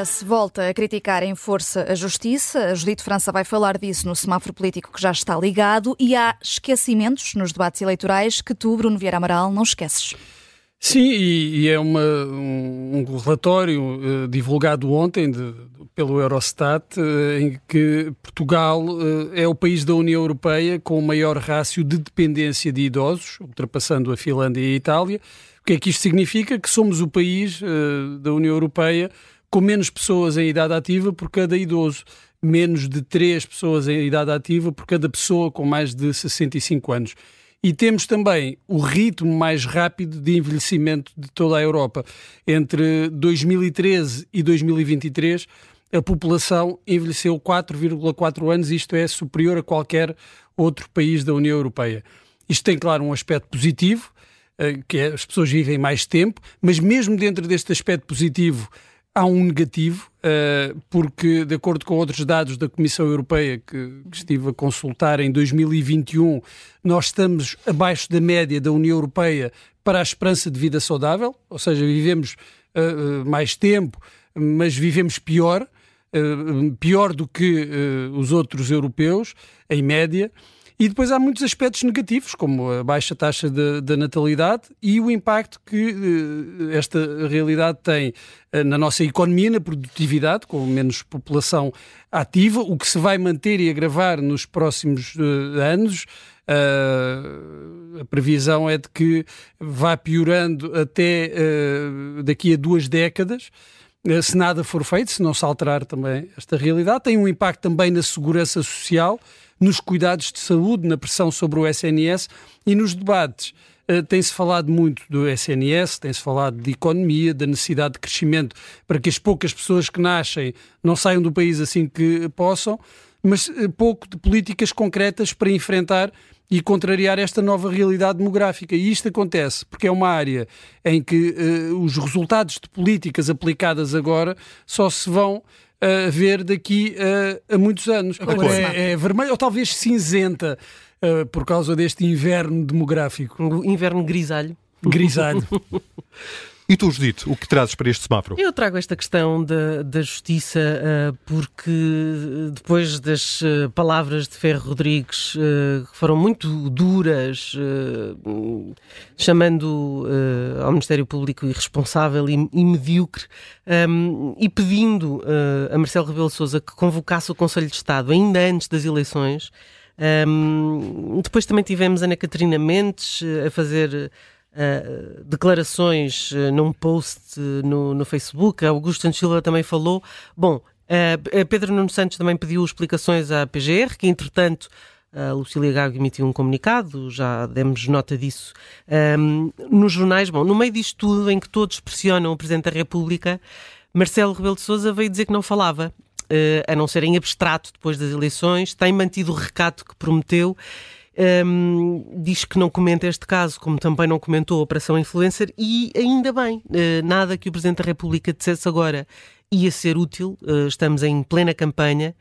PS volta a criticar em força a justiça. A Judite França vai falar disso no semáforo político que já está ligado e há esquecimentos nos debates eleitorais que tu, Bruno Vieira Amaral, não esqueces. Sim, e, e é uma, um, um relatório uh, divulgado ontem de, pelo Eurostat uh, em que Portugal uh, é o país da União Europeia com o maior rácio de dependência de idosos, ultrapassando a Finlândia e a Itália. O que é que isto significa? Que somos o país da União Europeia com menos pessoas em idade ativa por cada idoso, menos de três pessoas em idade ativa por cada pessoa com mais de 65 anos. E temos também o ritmo mais rápido de envelhecimento de toda a Europa. Entre 2013 e 2023, a população envelheceu 4,4 anos, isto é superior a qualquer outro país da União Europeia. Isto tem, claro, um aspecto positivo, eh, que é as pessoas vivem mais tempo, mas mesmo dentro deste aspecto positivo, há um negativo, uh, porque, de acordo com outros dados da Comissão Europeia que, que, estive a consultar em 2021, nós estamos abaixo da média da União Europeia para a esperança de vida saudável, ou seja, vivemos uh, mais tempo, mas vivemos pior, pior do que os outros europeus, em média. E depois há muitos aspectos negativos, como a baixa taxa da natalidade e o impacto que uh, esta realidade tem uh, na nossa economia, na produtividade, com menos população ativa, o que se vai manter e agravar nos próximos uh, anos. a previsão é de que vá piorando até daqui a duas décadas se nada for feito, se não se alterar também esta realidade. Tem um impacto também na segurança social, nos cuidados de saúde, na pressão sobre o SNS e nos debates. Uh, tem-se falado muito do SNS, tem-se falado de economia, da necessidade de crescimento para que as poucas pessoas que nascem não saiam do país assim que possam, mas uh, pouco de políticas concretas para enfrentar e contrariar esta nova realidade demográfica. E isto acontece porque é uma área em que uh, os resultados de políticas aplicadas agora só se vão a ver daqui a, a muitos anos. A cor é, é vermelha ou talvez cinzenta uh, por causa deste inverno demográfico. Um inverno grisalho. Grisalho. E tu, Judite, o que trazes para este semáforo? Eu trago esta questão da, da justiça uh, porque depois das uh, palavras de Ferro Rodrigues, uh, que foram muito duras, chamando ao Ministério Público irresponsável e, e medíocre, um, e pedindo a Marcelo Rebelo Sousa que convocasse o Conselho de Estado ainda antes das eleições. Um, depois também tivemos Ana Catarina Mendes a fazer Uh, declarações uh, num post uh, no, no Facebook, Augusto Santos Silva também falou. Bom, Pedro Nuno Santos também pediu explicações à PGR, que entretanto a Lucília Gago emitiu um comunicado, já demos nota disso um, nos jornais. Bom, no meio disto tudo, em que todos pressionam o Presidente da República, Marcelo Rebelo de Sousa veio dizer que não falava, a não ser em abstrato depois das eleições, tem mantido o recato que prometeu um, diz que não comenta este caso, como também não comentou a Operação Influencer, e ainda bem, uh, nada que o Presidente da República dissesse agora ia ser útil, uh, estamos em plena campanha.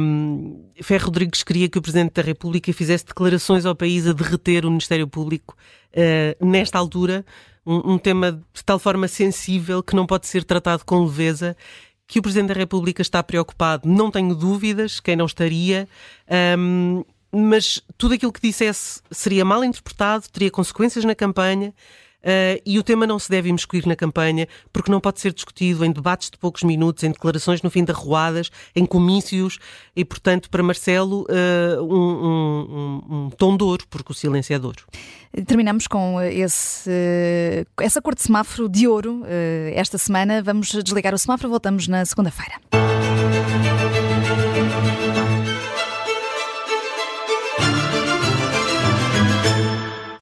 Um, Ferro Rodrigues queria que o Presidente da República fizesse declarações ao país a derreter o Ministério Público uh, nesta altura, um, um tema de tal forma sensível que não pode ser tratado com leveza que o Presidente da República está preocupado, não tenho dúvidas, quem não estaria, um, mas tudo aquilo que dissesse seria mal interpretado, teria consequências na campanha. Uh, e o tema não se deve imiscuir na campanha porque não pode ser discutido em debates de poucos minutos, em declarações no fim de arruadas, em comícios e, portanto, para Marcelo, uh, um, um, um, tom de ouro, porque o silêncio é de ouro. Terminamos com esse, essa cor de semáforo de ouro uh, esta semana. Vamos desligar o semáforo, voltamos na segunda-feira.